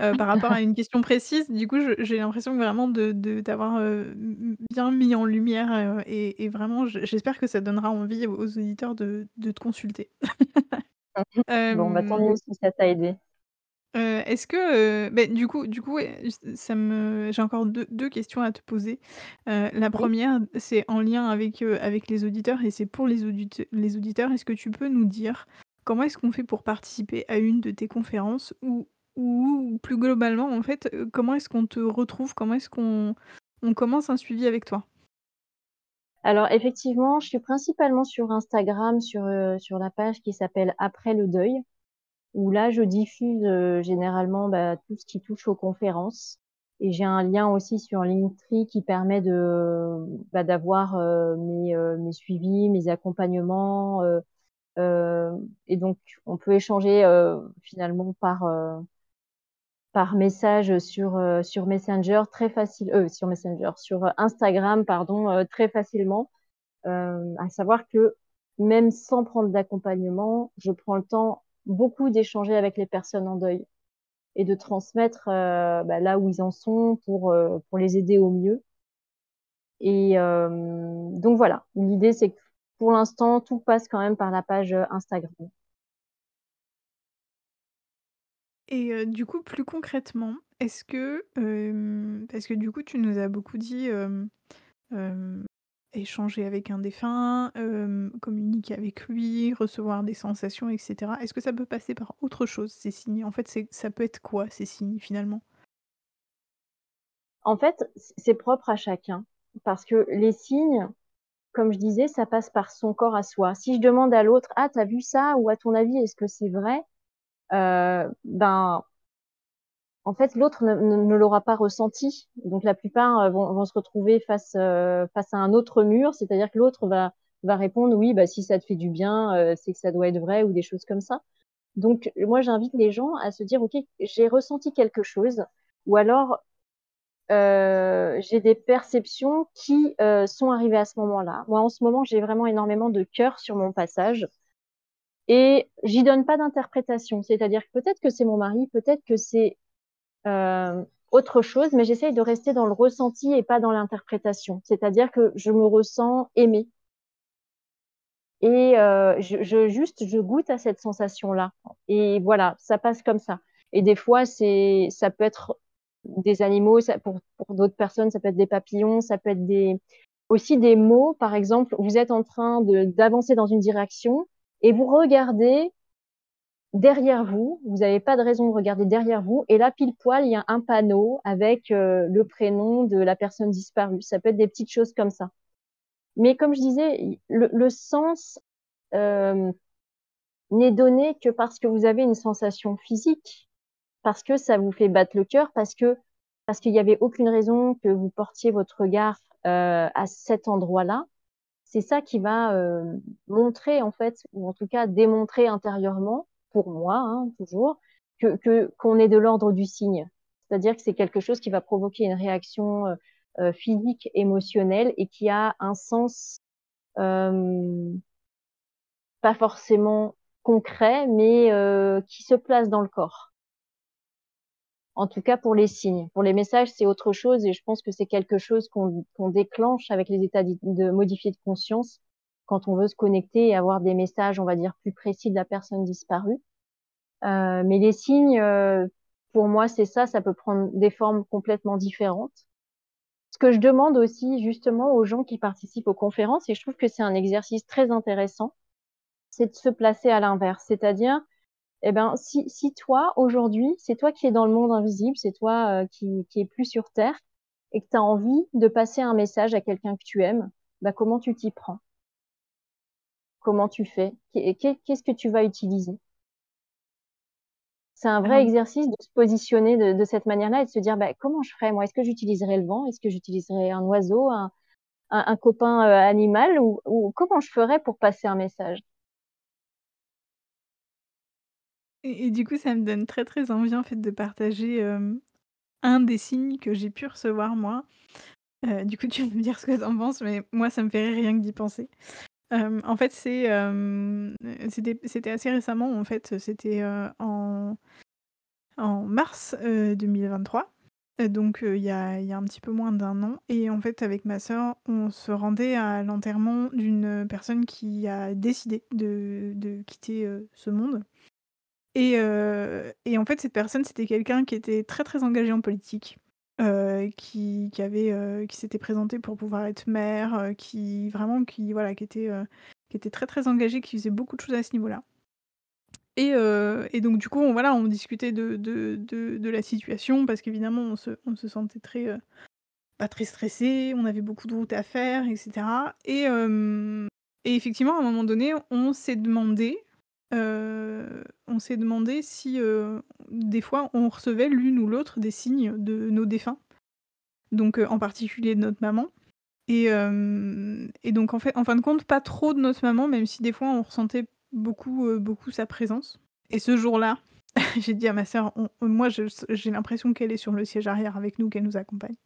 S1: euh, par rapport à une question précise. Du coup, j'ai l'impression vraiment de d'avoir, euh, bien mis en lumière, euh, et vraiment j'espère que ça donnera envie aux auditeurs de de te consulter.
S4: Bon, bah, tant mieux si ça t'a aidé.
S1: est-ce que, beh, du coup du coup, ça me j'ai encore deux 2 questions à te poser. la première, c'est en lien avec, avec les auditeurs et c'est pour les les auditeurs. Est-ce que tu peux nous dire comment est-ce qu'on fait pour participer à une de tes conférences ou ou plus globalement, en fait, comment est-ce qu'on te retrouve? Comment est-ce qu'on on commence un suivi avec toi?
S4: Alors effectivement, je suis principalement sur Instagram, sur, sur la page qui s'appelle «Après le deuil», où là je diffuse, généralement, bah, tout ce qui touche aux conférences et j'ai un lien aussi sur Linktree qui permet de, bah, d'avoir, mes, mes suivis, mes accompagnements, et donc on peut échanger, finalement par, par message sur euh, sur Messenger très facile euh, sur Messenger sur euh, Instagram pardon euh, très facilement. À savoir que même sans prendre d'accompagnement je prends le temps beaucoup d'échanger avec les personnes en deuil et de transmettre bah, là où ils en sont pour pour les aider au mieux. Et donc voilà. L'idée c'est que pour l'instant tout passe quand même par la page Instagram
S1: Et du coup, plus concrètement, est-ce que, parce que du coup, tu nous as beaucoup dit, échanger avec un défunt, communiquer avec lui, recevoir des sensations et cetera. Est-ce que ça peut passer par autre chose, ces signes? En fait, ça peut être quoi ces signes, finalement?
S4: En fait, c'est propre à chacun parce que les signes, comme je disais, ça passe par son corps à soi. Si je demande à l'autre: «Ah, t'as vu ça?» ou «À ton avis, est-ce que c'est vrai?» Euh, ben en fait, l'autre ne, l'aura pas ressenti. Donc la plupart vont, se retrouver face, face à un autre mur, c'est-à-dire que l'autre va, répondre oui, bah, si ça te fait du bien, c'est que ça doit être vrai ou des choses comme ça. Donc moi, j'invite les gens à se dire, OK, j'ai ressenti quelque chose, ou alors euh, j'ai des perceptions qui euh, sont arrivées à ce moment-là. Moi, en ce moment, j'ai vraiment énormément de cœur sur mon passage et j'y donne pas d'interprétation. C'est-à-dire que peut-être que c'est mon mari, peut-être que c'est euh, autre chose, mais j'essaye de rester dans le ressenti et pas dans l'interprétation. C'est-à-dire que je me ressens aimée. Et je, je, juste, je goûte à cette sensation-là. Et voilà, ça passe comme ça. Et des fois, c'est, ça peut être des animaux, ça, pour, pour d'autres personnes, ça peut être des papillons, ça peut être aussi des mots, par exemple, vous êtes en train d'avancer dans une direction et vous regardez derrière vous, vous n'avez pas de raison de regarder derrière vous, et là, pile poil, il y a un panneau avec euh, le prénom de la personne disparue. Ça peut être des petites choses comme ça. Mais comme je disais, le, sens euh, n'est donné que parce que vous avez une sensation physique parce que ça vous fait battre le cœur, parce que parce qu'il n'y avait aucune raison que vous portiez votre regard euh, à cet endroit-là. C'est ça qui va euh, montrer en fait, ou en tout cas démontrer intérieurement, pour moi hein, toujours, que qu'on est de l'ordre du signe. C'est-à-dire que c'est quelque chose qui va provoquer une réaction euh, euh physique, émotionnelle et qui a un sens pas forcément concret, mais qui se place dans le corps. En tout cas pour les signes. Pour les messages, c'est autre chose et je pense que c'est quelque chose qu'on déclenche avec les états de modifier de conscience quand on veut se connecter et avoir des messages, on va dire, plus précis de la personne disparue. Euh, mais les signes, euh, pour moi, c'est ça, ça peut prendre des formes complètement différentes. Ce que je demande aussi justement aux gens qui participent aux conférences, et je trouve que c'est un exercice très intéressant, c'est de se placer à l'inverse, c'est-à-dire eh ben, si, si toi, aujourd'hui, c'est toi qui es dans le monde invisible, c'est toi euh, qui, qui est plus sur Terre, et que tu as envie de passer un message à quelqu'un que tu aimes, bah, comment tu t'y prends? Comment tu fais? Qu'est-ce que tu vas utiliser? C'est un vrai ah exercice de se positionner de, de cette manière-là et de se dire bah, comment je ferais moi? Est-ce que j'utiliserais le vent? Est-ce que j'utiliserais un oiseau, un, un, un copain euh, animal? Ou, ou comment je ferais pour passer un message?
S1: Et du coup, ça me donne très, très envie, en fait, de partager, un des signes que j'ai pu recevoir moi. Heu, du coup, tu vas me dire ce que tu en penses, mais moi, ça me rire rien que d'y penser. en fait, c'était assez récemment, en fait, c'était, en en mars, 2023. donc il y a un petit peu moins d'un an et en fait, avec ma sœur, on se rendait à l'enterrement d'une personne qui a décidé de quitter, ce monde. Et en fait, cette personne, c'était quelqu'un qui était très, très engagé en politique, qui avait, qui s'était présenté pour pouvoir être maire, qui vraiment qui voilà, qui était, qui était très, très engagé, qui faisait beaucoup de choses à ce niveau-là. Et donc du coup, on voilà, on discutait de de de la situation parce qu'évidemment on se on se sentait très, pas très stressé, on avait beaucoup de routes à faire et cetera. Et et effectivement, à un moment donné, on s'est demandé on s'est demandé si, des fois, on recevait l'une ou l'autre des signes de nos défunts. Donc, en particulier de notre maman. Et et donc en fait en fin de compte, pas trop de notre maman, même si des fois on ressentait beaucoup, beaucoup sa présence. Et ce jour-là, j'ai dit à ma sœur: moi j'ai l'impression qu'elle est sur le siège arrière avec nous, qu'elle nous accompagne».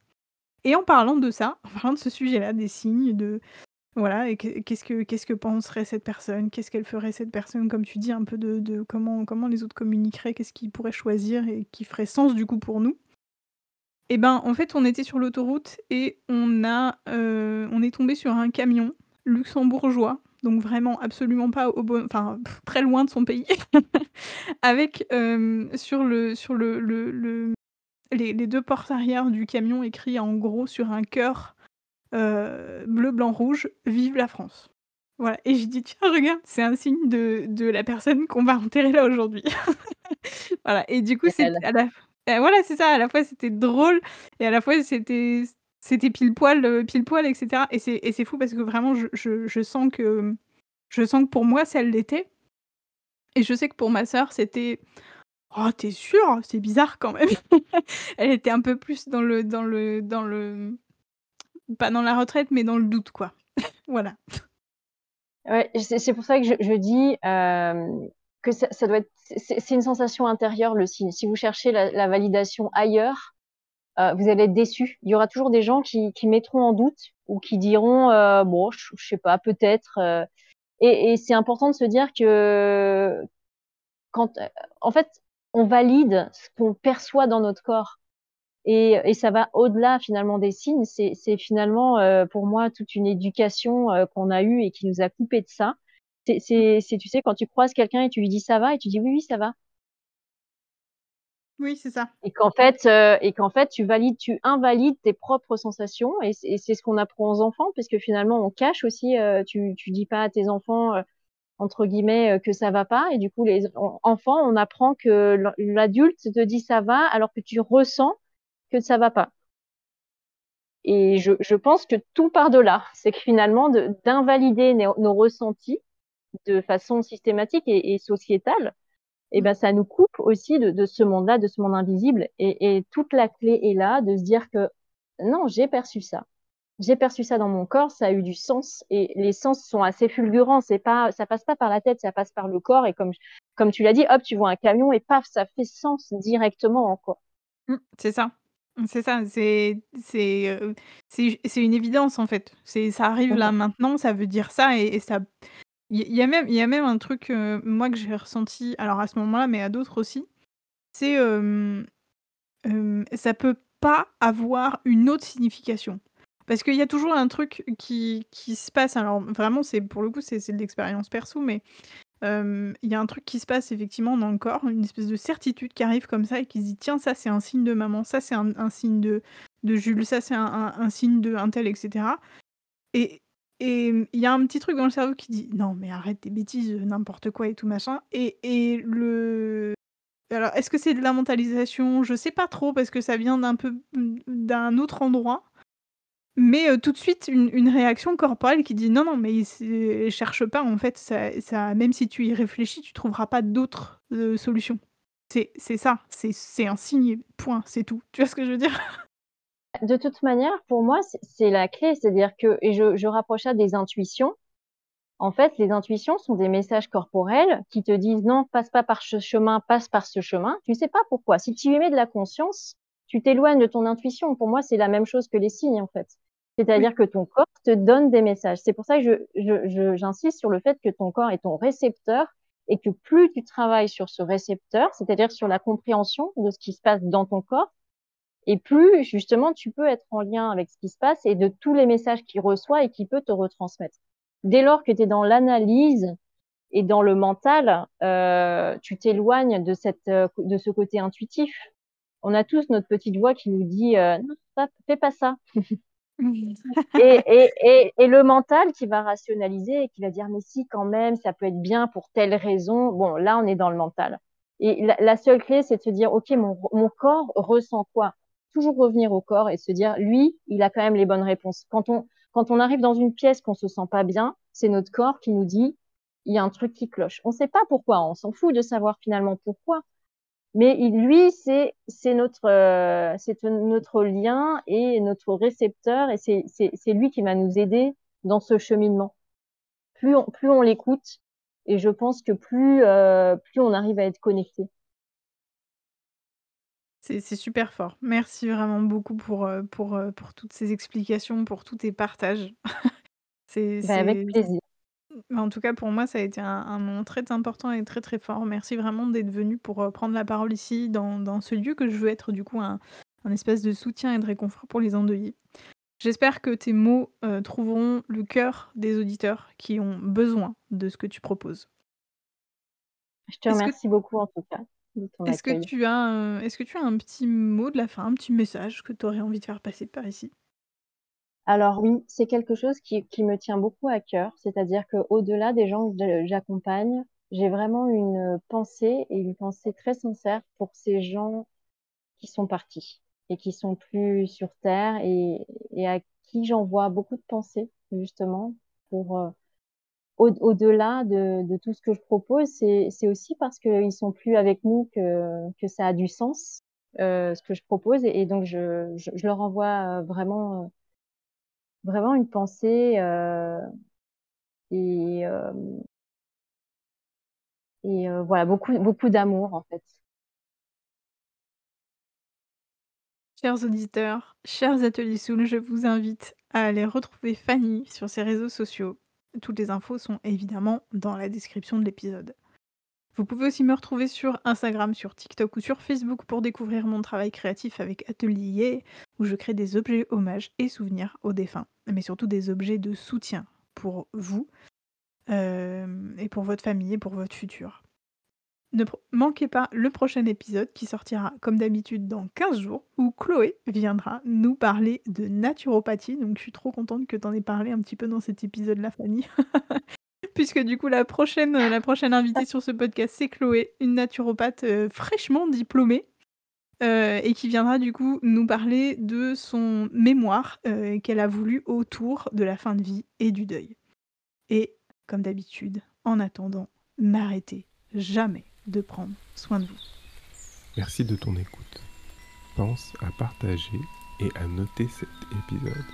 S1: Et en parlant de ça, en parlant de ce sujet-là, des signes, de voilà et qu'est-ce que qu'est-ce que penserait cette personne? Qu'est-ce qu'elle ferait cette personne? Comme tu dis un peu de de comment comment les autres communiqueraient, qu'est-ce qu'ils pourraient choisir et qui ferait sens du coup pour nous? Et ben, en fait, on était sur l'autoroute et on a, heu, on est tombé sur un camion luxembourgeois, donc vraiment absolument pas au bon enfin très loin de son pays, avec, hem, sur le sur le le le les les 2 portes arrière du camion écrit en gros sur un cœur euh, bleu, blanc, rouge, vive la France. Voilà, et j'ai dit: «Tiens, regarde, c'est un signe de de la personne qu'on va enterrer là aujourd'hui». Voilà et du coup, c'est à la voilà, c'est ça, à la fois c'était drôle et à la fois c'était c'était pile poil, heu, pile poil et cetera et c'est fou parce que vraiment je je je sens que je sens que pour moi ça l'était et je sais que pour ma sœur c'était «Oh, tu es sûre? C'est bizarre quand même». Elle était un peu plus dans le dans le dans le pas dans la retraite, mais dans le doute, quoi. Voilà.
S4: Ouais, c'est pour ça que je je dis, hem, que ça ça doit être c'est une sensation intérieure, le signe. Si vous cherchez la validation ailleurs, heu, vous allez être déçus. Il y aura toujours des gens qui qui mettront en doute ou qui diront, heu: «Bon, je je sais pas, peut-être», et et c'est important de se dire que quand, en fait, on valide ce qu'on perçoit dans notre corps et et ça va au-delà finalement des signes. C'est finalement, heu, pour moi toute une éducation, heu, qu'on a eue et qui nous a coupés de ça. C'est tu sais, quand tu croises quelqu'un et tu lui dis: «Ça va?» et tu dis: «Oui, oui, ça va».
S1: Oui, c'est ça.
S4: Et qu'en fait, heu et qu'en fait tu valides tu invalides tes propres sensations et c'est ce qu'on apprend aux enfants puisque finalement on cache aussi, heu, tu tu dis pas à tes enfants, heu, entre guillemets, heu, que ça va pas et du coup les en enfants, on apprend que l'adulte te dit: «Ça va» alors que tu ressens que ça va pas. Et je je pense que tout part de là. C'est que finalement de d'invalider nos ressentis de façon systématique et sociétale et
S1: Mmh.
S4: ben, ça nous coupe aussi de ce monde-là, de ce monde invisible et toute la clé est là de se dire que: «Non, j'ai perçu ça. J'ai perçu ça dans mon corps, ça a eu du sens» et les sens sont assez fulgurants. C'est pas ça passe pas par la tête, ça passe par le corps et comme comme tu l'as dit, hop, tu vois un camion et paf, ça fait sens directement en quoi.
S1: Mmh, c'est ça. C'est ça, c'est c'est, heu, c'est c'est une évidence, en fait. C'est ça arrive là, maintenant, ça veut dire ça et et ça il y il y a même il y a même un truc, heu, moi que j'ai ressenti, alors à ce moment-là, mais à d'autres aussi, c'est, hem, hem, ça peut pas avoir une autre signification. Parce qu'il y a toujours un truc qui qui se passe, alors vraiment c'est pour le coup, c'est c'est de l'expérience perso, mais Il y a un truc qui se passe effectivement dans le corps, une espèce de certitude qui arrive comme ça et qui se dit: «Tiens, ça c'est un signe de maman, ça c'est un signe de de Jules, ça c'est un un un signe de untel» et cetera. Et et il y a un petit truc dans le cerveau qui dit: «Non mais arrête tes bêtises, heu, n'importe quoi et tout machin» et et le alors est-ce que c'est de la mentalisation? Je sais pas trop parce que ça vient d'un peu, d'un autre endroit mais heu, tout de suite une réaction corporelle qui dit: «Non, non, mais c'est cherche pas en fait, ça même si tu y réfléchis, tu trouveras pas d'autres, heu, solutions». C'est ça, c'est un signe, point, c'est tout. Tu vois ce que je veux dire?
S4: De toute manière, pour moi, c'est c'est la clé, c'est-à-dire que et je je rapproche ça des intuitions. En fait, les intuitions sont des messages corporels qui te disent: «Non, passe pas par ce chemin, passe par ce chemin». Tu sais pas pourquoi. Si tu y mets de la conscience, tu t'éloignes de ton intuition. Pour moi, c'est la même chose que les signes, en fait.
S1: Oui.
S4: C'est-à-dire que ton corps te donne des messages. C'est pour ça que j'insiste sur le fait que ton corps est ton récepteur et que plus tu travailles sur ce récepteur, c'est-à-dire sur la compréhension de ce qui se passe dans ton corps et plus justement tu peux être en lien avec ce qui se passe et de tous les messages qu'il reçoit et qu'il peut te retransmettre. Dès lors que tu es dans l'analyse et dans le mental, heu, tu t'éloignes de cette, heu, de ce côté intuitif. On a tous notre petite voix qui nous dit, heu: «Non, ça, fais pas ça». Et et et et le mental qui va rationaliser et qui va dire: «Mais si, quand même, ça peut être bien pour telle raison». Bon, là, on est dans le mental et la la seule clé, c'est de se dire: «OK, mon mon corps ressent quoi?» Toujours revenir au corps et se dire: «Lui, il a quand même les bonnes réponses». Quand on quand on arrive dans une pièce qu'on se sent pas bien, c'est notre corps qui nous dit: «Il y a un truc qui cloche». On sait pas pourquoi, on s'en fout de savoir finalement pourquoi, mais il lui, c'est c'est notre, lien et notre récepteur et c'est lui qui va nous aider dans ce cheminement. Plus on plus on l'écoute et je pense que plus, heu, plus on arrive à être connecté.
S1: C'est super fort. Merci vraiment beaucoup pour, heu, pour, toutes ces explications, pour tous tes partages. C'est
S4: Bah, avec plaisir.
S1: En tout cas pour moi ça a été un un moment très important et très, très fort. Merci vraiment d'être venu pour, heu, prendre la parole ici dans dans ce lieu que je veux être du coup un un espèce de soutien et de réconfort pour les endeuillés. J'espère que tes mots, heu, trouveront le cœur des auditeurs qui ont besoin de ce que tu proposes.
S4: Je te
S1: Est-ce que
S4: remercie beaucoup en tout cas de ton
S1: est-ce que
S4: accueil.
S1: tu as, heu, est-ce que tu as un petit mot de la fin, un petit message que tu aurais envie de faire passer par ici?
S4: Alors oui, c'est quelque chose qui qui me tient beaucoup à cœur, c'est-à-dire qu'au-delà des gens que j'accompagne, j'ai vraiment une, pensée et une pensée très sincère pour ces gens qui sont partis et qui sont plus sur terre et et à qui j'envoie beaucoup de pensées justement pour, heu, au-delà de, de, tout ce que je propose, c'est aussi parce qu'ils sont plus avec nous que, que ça a du sens, euh, ce que je propose. Et, donc, je, je, je, leur envoie vraiment, vraiment une pensée euh, et, euh, euh, voilà, beaucoup, beaucoup d'amour, en fait.
S1: Chers auditeurs, chers Ateliers Soul, je vous invite à aller retrouver Fanny sur ses réseaux sociaux. Toutes les infos sont évidemment dans la description de l'épisode. Vous pouvez aussi me retrouver sur Instagram, sur TikTok ou sur Facebook pour découvrir mon travail créatif avec Atelier, où je crée des objets hommages et souvenirs aux défunts, mais surtout des objets de soutien pour vous euh, et pour votre famille et pour votre futur. Ne manquez pas le prochain épisode qui sortira comme d'habitude dans 15 jours où Chloé viendra nous parler de naturopathie. Donc je suis trop contente que tu en aies parlé un petit peu dans cet épisode-là, Fanny. Puisque du coup la prochaine, la prochaine invitée sur ce podcast, c'est Chloé, une naturopathe euh, fraîchement diplômée. Euh, et qui viendra du coup nous parler de son mémoire euh, qu'elle a voulu autour de la fin de vie et du deuil. Et comme d'habitude, en attendant, n'arrêtez jamais de prendre soin de vous.
S2: Merci de ton écoute. Pense à partager et à noter cet épisode.